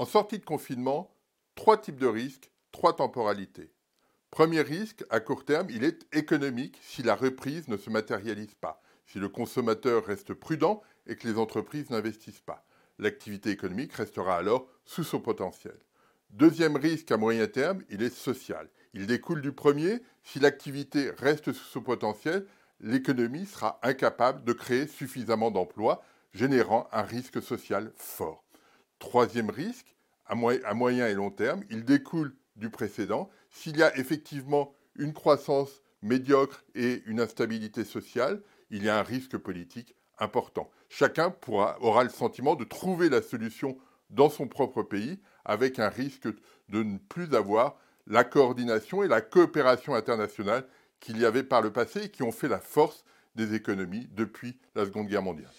En sortie de confinement, trois types de risques, trois temporalités. Premier risque, à court terme, il est économique si la reprise ne se matérialise pas, si le consommateur reste prudent et que les entreprises n'investissent pas. L'activité économique restera alors sous son potentiel. Deuxième risque à moyen terme, il est social. Il découle du premier, si l'activité reste sous son potentiel, l'économie sera incapable de créer suffisamment d'emplois, générant un risque social fort. Troisième risque, à, moyen et long terme, il découle du précédent. S'il y a effectivement une croissance médiocre et une instabilité sociale, il y a un risque politique important. Chacun aura le sentiment de trouver la solution dans son propre pays avec un risque de ne plus avoir la coordination et la coopération internationale qu'il y avait par le passé et qui ont fait la force des économies depuis la Seconde Guerre mondiale.